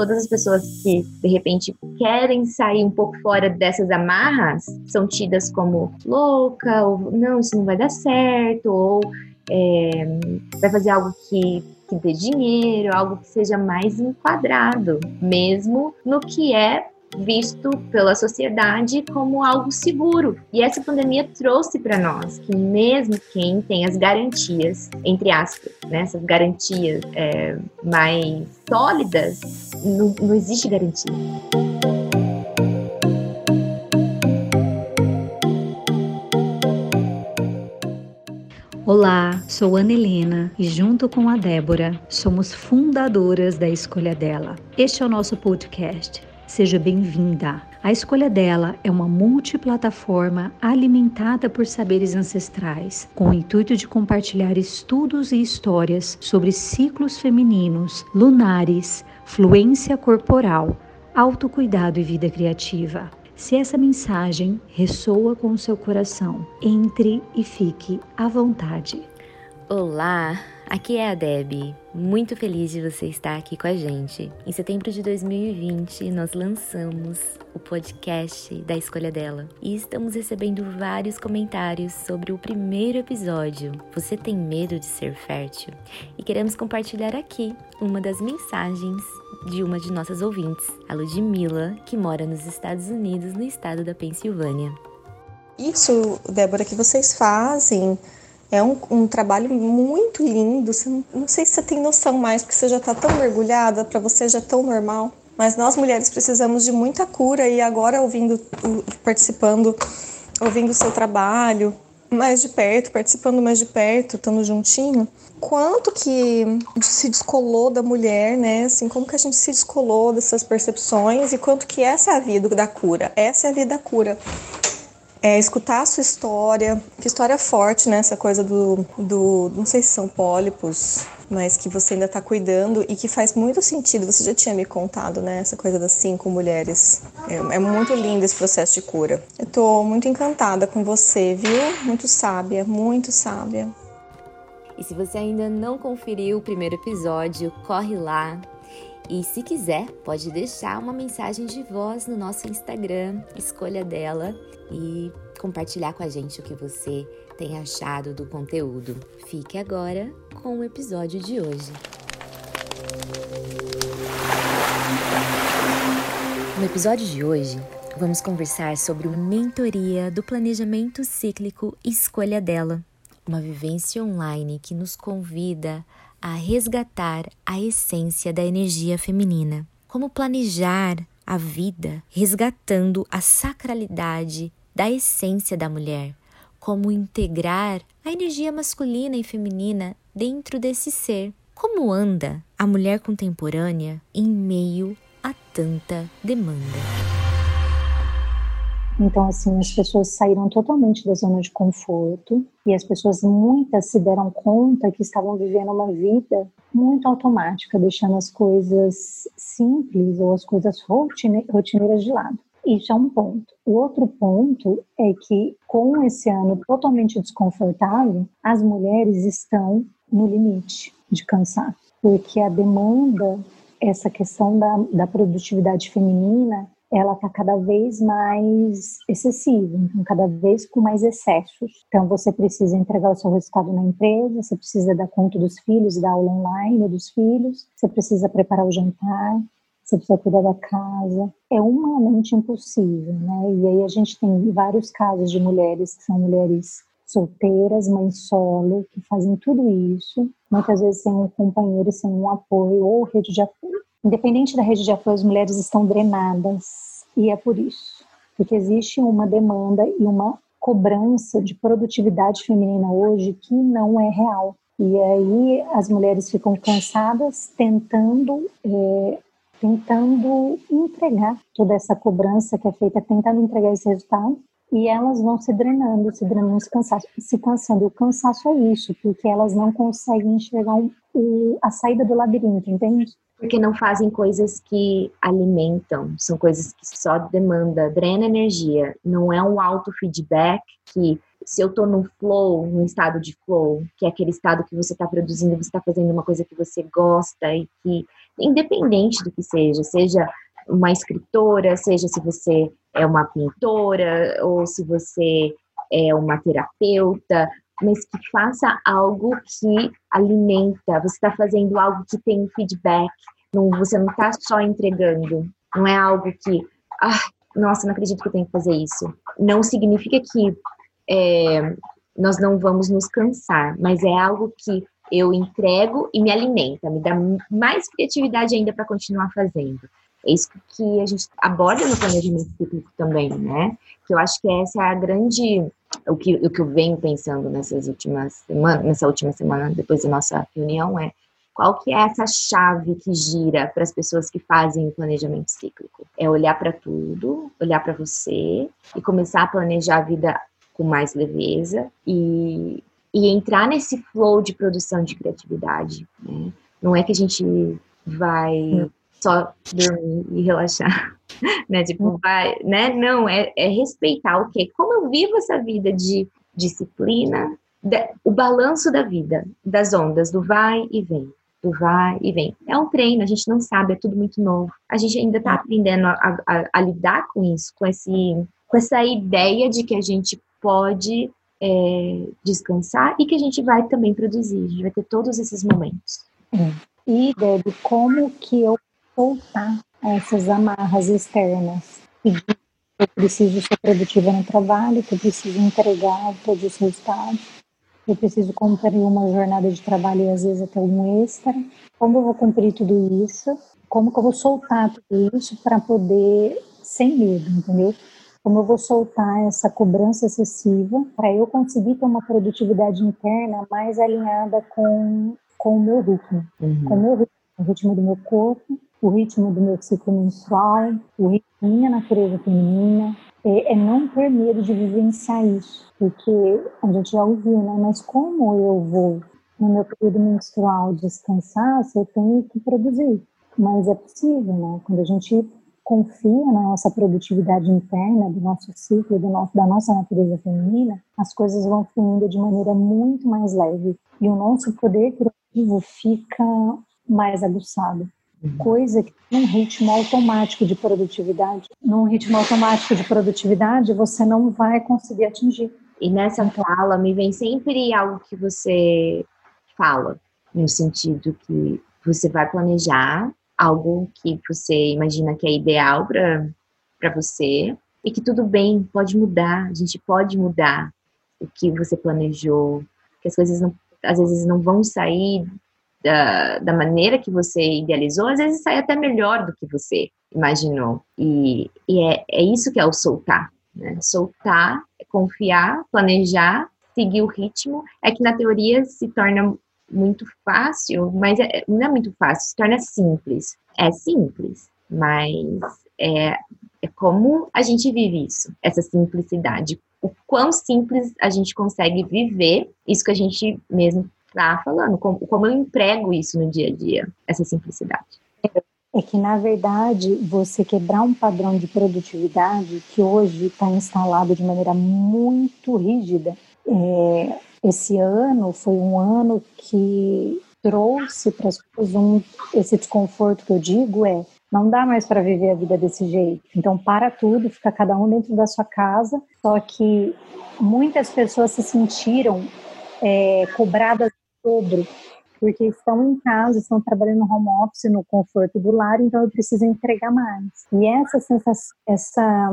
todas as pessoas que de repente querem sair um pouco fora dessas amarras são tidas como louca, ou não, isso não vai dar certo, ou é, vai fazer algo que que dê dinheiro, algo que seja mais enquadrado, mesmo no que é visto pela sociedade como algo seguro. E essa pandemia trouxe para nós que mesmo quem tem as garantias, entre aspas, né, essas garantias é, mais sólidas, não, não existe garantia. Olá, sou Ana Helena e junto com a Débora somos fundadoras da Escolha Dela. Este é o nosso podcast Seja bem-vinda. A escolha dela é uma multiplataforma alimentada por saberes ancestrais, com o intuito de compartilhar estudos e histórias sobre ciclos femininos, lunares, fluência corporal, autocuidado e vida criativa. Se essa mensagem ressoa com o seu coração, entre e fique à vontade. Olá, aqui é a Deb. Muito feliz de você estar aqui com a gente. Em setembro de 2020, nós lançamos o podcast da escolha dela e estamos recebendo vários comentários sobre o primeiro episódio. Você tem medo de ser fértil? E queremos compartilhar aqui uma das mensagens de uma de nossas ouvintes, a Ludmilla, que mora nos Estados Unidos, no estado da Pensilvânia. Isso, Débora, que vocês fazem é um, um trabalho muito lindo. Você não, não, sei se você tem noção mais, porque você já está tão mergulhada, para você já é tão normal. Mas nós mulheres precisamos de muita cura e agora ouvindo, participando, ouvindo o seu trabalho mais de perto, participando mais de perto, estando juntinho, quanto que se descolou da mulher, né? Assim, como que a gente se descolou dessas percepções e quanto que essa é a vida da cura. Essa é a vida da cura é, escutar a sua história, que história forte, né? Essa coisa do, do, não sei se são pólipos, mas que você ainda está cuidando e que faz muito sentido. Você já tinha me contado, né? Essa coisa das cinco mulheres. É, é muito lindo esse processo de cura. Eu tô muito encantada com você, viu? Muito sábia, muito sábia. E se você ainda não conferiu o primeiro episódio, corre lá, e se quiser, pode deixar uma mensagem de voz no nosso Instagram, escolha dela, e compartilhar com a gente o que você tem achado do conteúdo. Fique agora com o episódio de hoje. No episódio de hoje, vamos conversar sobre uma mentoria do planejamento cíclico Escolha dela, uma vivência online que nos convida a resgatar a essência da energia feminina. Como planejar a vida resgatando a sacralidade da essência da mulher. Como integrar a energia masculina e feminina dentro desse ser. Como anda a mulher contemporânea em meio a tanta demanda. Então, assim, as pessoas saíram totalmente da zona de conforto e as pessoas, muitas, se deram conta que estavam vivendo uma vida muito automática, deixando as coisas simples ou as coisas rotineiras de lado. Isso é um ponto. O outro ponto é que, com esse ano totalmente desconfortável, as mulheres estão no limite de cansaço, porque a demanda, essa questão da, da produtividade feminina, ela está cada vez mais excessiva, então cada vez com mais excessos. Então você precisa entregar o seu resultado na empresa, você precisa dar conta dos filhos, da aula online dos filhos, você precisa preparar o jantar, você precisa cuidar da casa. É humanamente impossível, né? E aí a gente tem vários casos de mulheres que são mulheres solteiras, mães solo, que fazem tudo isso, muitas vezes sem um companheiro, sem um apoio ou rede de apoio. Independente da rede de apoio, as mulheres estão drenadas e é por isso, porque existe uma demanda e uma cobrança de produtividade feminina hoje que não é real. E aí as mulheres ficam cansadas tentando é, tentando entregar toda essa cobrança que é feita, tentando entregar esse resultado, e elas vão se drenando, se drenando, se, cansando, se cansando. O cansaço é isso, porque elas não conseguem enxergar o, a saída do labirinto, entende? Porque não fazem coisas que alimentam, são coisas que só demanda, drena energia. Não é um auto feedback que se eu tô no flow, no estado de flow, que é aquele estado que você está produzindo, você está fazendo uma coisa que você gosta e que independente do que seja, seja uma escritora, seja se você é uma pintora ou se você é uma terapeuta, mas que faça algo que alimenta, você está fazendo algo que tem feedback, não, você não está só entregando, não é algo que, ah, nossa, não acredito que eu tenho que fazer isso. Não significa que é, nós não vamos nos cansar, mas é algo que eu entrego e me alimenta, me dá mais criatividade ainda para continuar fazendo. É isso que a gente aborda no planejamento cíclico também, né? Que eu acho que essa é a grande o que, o que eu venho pensando nessas últimas semanas, nessa última semana depois da nossa reunião é qual que é essa chave que gira para as pessoas que fazem o planejamento cíclico? É olhar para tudo, olhar para você e começar a planejar a vida com mais leveza e, e entrar nesse flow de produção de criatividade. Né? Não é que a gente vai só dormir e relaxar, né? Tipo, vai, né? Não, é, é respeitar o quê? Como eu vivo essa vida de disciplina, de, o balanço da vida, das ondas, do vai e vem, do vai e vem. É um treino, a gente não sabe, é tudo muito novo. A gente ainda está aprendendo a, a, a, lidar com isso, com, esse, com essa ideia de que a gente pode é, descansar e que a gente vai também produzir, a gente vai ter todos esses momentos. É. E, Deb, como que eu soltar essas amarras externas e eu preciso ser produtiva no trabalho, que eu preciso entregar todos os resultados, eu preciso cumprir uma jornada de trabalho e às vezes até um extra. Como eu vou cumprir tudo isso? Como que eu vou soltar tudo isso para poder, sem medo, entendeu? Como eu vou soltar essa cobrança excessiva para eu conseguir ter uma produtividade interna mais alinhada com, com o meu ritmo, uhum. com o meu ritmo, o ritmo do meu corpo, o ritmo do meu ciclo menstrual, o ritmo da minha natureza feminina, é, é, não ter medo de vivenciar isso, porque a gente já ouviu, né? Mas como eu vou no meu período menstrual descansar se eu tenho que produzir? Mas é possível, né? Quando a gente confia na nossa produtividade interna, do nosso ciclo, do nosso, da nossa natureza feminina, as coisas vão fluindo de maneira muito mais leve e o nosso poder criativo fica mais aguçado. Coisa que num ritmo automático de produtividade, num ritmo automático de produtividade, você não vai conseguir atingir. E nessa então, fala me vem sempre algo que você fala, no sentido que você vai planejar algo que você imagina que é ideal para você e que tudo bem, pode mudar, a gente pode mudar o que você planejou, que as coisas não, às vezes não vão sair da, da maneira que você idealizou, às vezes sai até melhor do que você imaginou. E, e é, é isso que é o soltar. Né? Soltar, confiar, planejar, seguir o ritmo. É que na teoria se torna muito fácil, mas é, não é muito fácil, se torna simples. É simples, mas é, é como a gente vive isso, essa simplicidade. O quão simples a gente consegue viver isso que a gente mesmo está falando, como, como eu emprego isso no dia a dia, essa simplicidade. É que, na verdade, você quebrar um padrão de produtividade que hoje está instalado de maneira muito rígida. É, esse ano foi um ano que trouxe para as pessoas um, esse desconforto que eu digo é não dá mais para viver a vida desse jeito. Então para tudo, fica cada um dentro da sua casa. Só que muitas pessoas se sentiram é, cobradas porque estão em casa, estão trabalhando no home office, no conforto do lar, então eu preciso entregar mais. E essa sensação, essa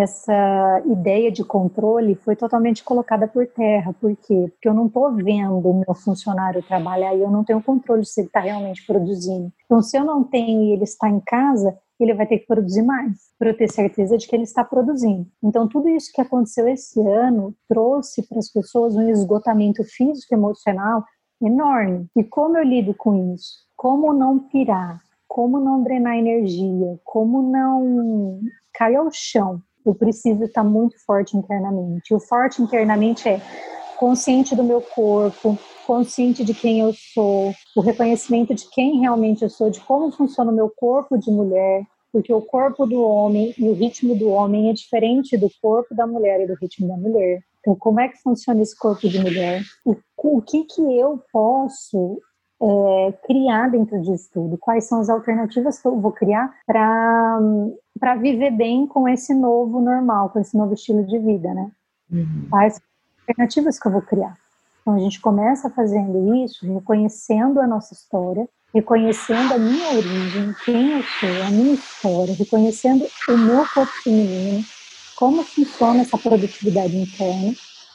essa ideia de controle foi totalmente colocada por terra. Por quê? Porque eu não estou vendo o meu funcionário trabalhar e eu não tenho controle se ele está realmente produzindo. Então, se eu não tenho e ele está em casa, ele vai ter que produzir mais, para eu ter certeza de que ele está produzindo. Então, tudo isso que aconteceu esse ano trouxe para as pessoas um esgotamento físico e emocional enorme. E como eu lido com isso? Como não pirar? Como não drenar energia? Como não cair ao chão? Eu preciso estar muito forte internamente. O forte internamente é consciente do meu corpo, consciente de quem eu sou, o reconhecimento de quem realmente eu sou, de como funciona o meu corpo de mulher, porque o corpo do homem e o ritmo do homem é diferente do corpo da mulher e do ritmo da mulher. Então, como é que funciona esse corpo de mulher? O, o que que eu posso é, criar dentro disso tudo? Quais são as alternativas que eu vou criar para viver bem com esse novo normal, com esse novo estilo de vida, né? Uhum. Quais alternativas que eu vou criar? Então a gente começa fazendo isso, reconhecendo a nossa história, reconhecendo a minha origem, quem eu sou, a minha história, reconhecendo o meu corpo feminino, como funciona essa produtividade interna,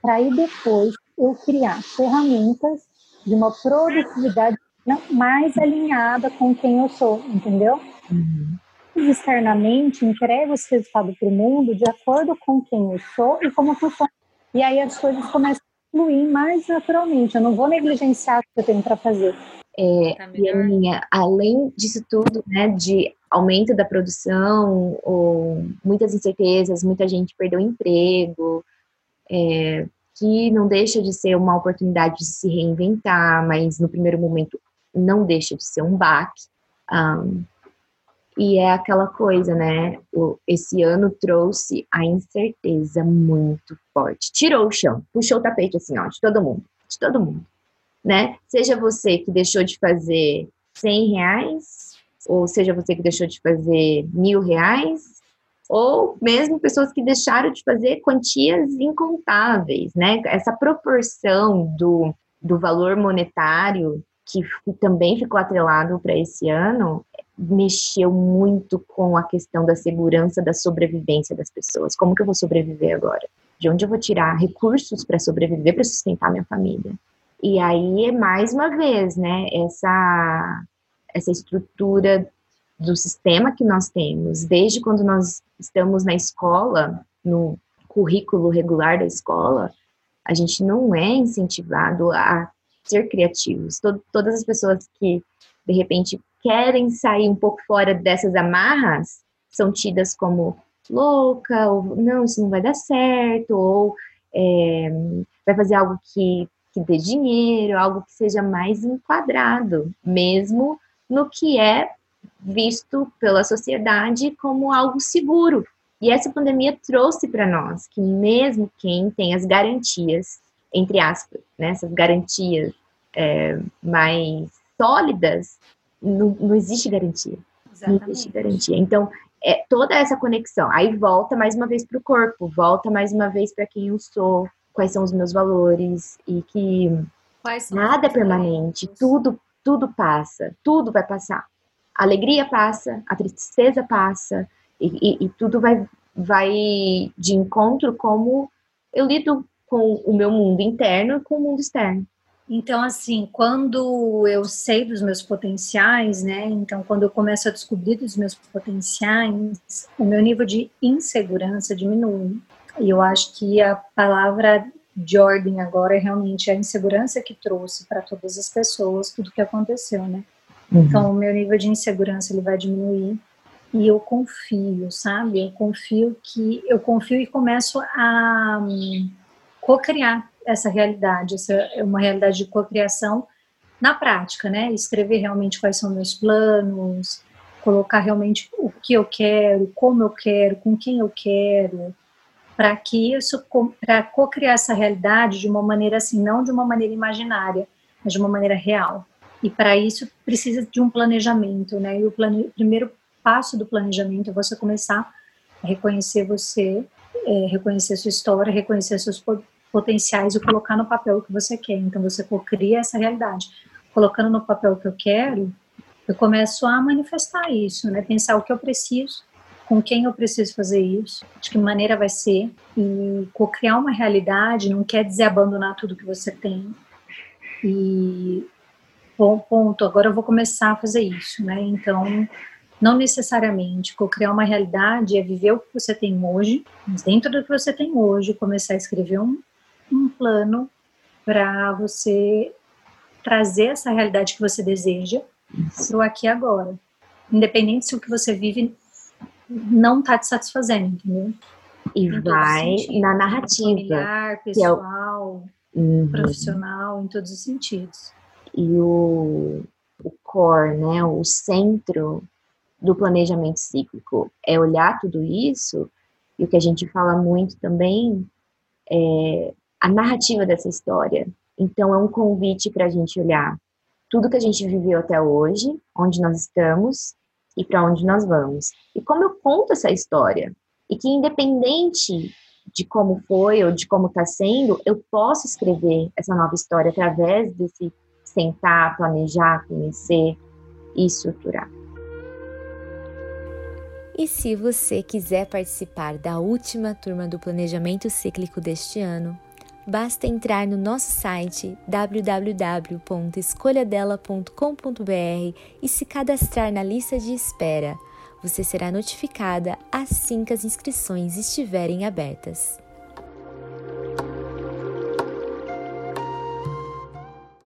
para aí depois eu criar ferramentas de uma produtividade mais alinhada com quem eu sou, entendeu? Uhum. Externamente, entrego esse resultado para o mundo de acordo com quem eu sou e como funciona. E aí as coisas começam fluir mais naturalmente. Eu não vou negligenciar o que eu tenho para fazer. É, tá e a minha, além disso tudo, né, de aumento da produção, ou muitas incertezas, muita gente perdeu emprego, é, que não deixa de ser uma oportunidade de se reinventar, mas no primeiro momento não deixa de ser um baque. Um, e é aquela coisa, né? O, esse ano trouxe a incerteza muito forte. Tirou o chão, puxou o tapete assim, ó, de todo mundo, de todo mundo né? Seja você que deixou de fazer 100 reais, ou seja você que deixou de fazer mil reais, ou mesmo pessoas que deixaram de fazer quantias incontáveis, né? Essa proporção do, do valor monetário que também ficou atrelado para esse ano mexeu muito com a questão da segurança da sobrevivência das pessoas. Como que eu vou sobreviver agora? De onde eu vou tirar recursos para sobreviver, para sustentar minha família? E aí, mais uma vez, né, essa, essa estrutura do sistema que nós temos, desde quando nós estamos na escola, no currículo regular da escola, a gente não é incentivado a ser criativos. Todas as pessoas que, de repente, querem sair um pouco fora dessas amarras são tidas como louca, ou não, isso não vai dar certo, ou é, vai fazer algo que que dê dinheiro, algo que seja mais enquadrado, mesmo no que é visto pela sociedade como algo seguro. E essa pandemia trouxe para nós que mesmo quem tem as garantias, entre aspas, né, essas garantias é, mais sólidas, não, não existe garantia. Exatamente. Não existe garantia. Então, é toda essa conexão. Aí volta mais uma vez para o corpo, volta mais uma vez para quem eu sou, quais são os meus valores e que nada é permanente, tudo tudo passa, tudo vai passar. A alegria passa, a tristeza passa e, e, e tudo vai vai de encontro como eu lido com o meu mundo interno e com o mundo externo. Então, assim, quando eu sei dos meus potenciais, né? Então, quando eu começo a descobrir dos meus potenciais, o meu nível de insegurança diminui. E eu acho que a palavra de ordem agora é realmente a insegurança que trouxe para todas as pessoas tudo que aconteceu, né? Uhum. Então, o meu nível de insegurança ele vai diminuir e eu confio, sabe? Eu confio que eu confio e começo a um, co-criar essa realidade, essa é uma realidade de co-criação na prática, né? Escrever realmente quais são meus planos, colocar realmente o que eu quero, como eu quero, com quem eu quero, para que isso, para co-criar essa realidade de uma maneira assim, não de uma maneira imaginária, mas de uma maneira real. E para isso precisa de um planejamento, né? E o plane... primeiro passo do planejamento é você começar a reconhecer você, é, reconhecer sua história, reconhecer seus potenciais e colocar no papel o que você quer. Então você cria essa realidade. Colocando no papel o que eu quero, eu começo a manifestar isso, né? Pensar o que eu preciso, com quem eu preciso fazer isso, de que maneira vai ser, e co-criar uma realidade não quer dizer abandonar tudo que você tem. E, bom, ponto, agora eu vou começar a fazer isso, né? Então, não necessariamente co-criar uma realidade é viver o que você tem hoje, mas dentro do que você tem hoje, começar a escrever um, plano para você trazer essa realidade que você deseja para o aqui e agora. Independente se o que você vive não está te satisfazendo, entendeu? E em vai na narrativa. Familiar, pessoal, é o... uhum. profissional, em todos os sentidos. E o, o core, né, o centro do planejamento cíclico é olhar tudo isso, e o que a gente fala muito também é a narrativa dessa história. Então, é um convite para a gente olhar tudo que a gente viveu até hoje, onde nós estamos e para onde nós vamos. E como eu conto essa história? E que independente de como foi ou de como está sendo, eu posso escrever essa nova história através desse sentar, planejar, conhecer e estruturar. E se você quiser participar da última turma do Planejamento Cíclico deste ano, basta entrar no nosso site www.escolhadela.com.br e se cadastrar na lista de espera. Você será notificada assim que as inscrições estiverem abertas.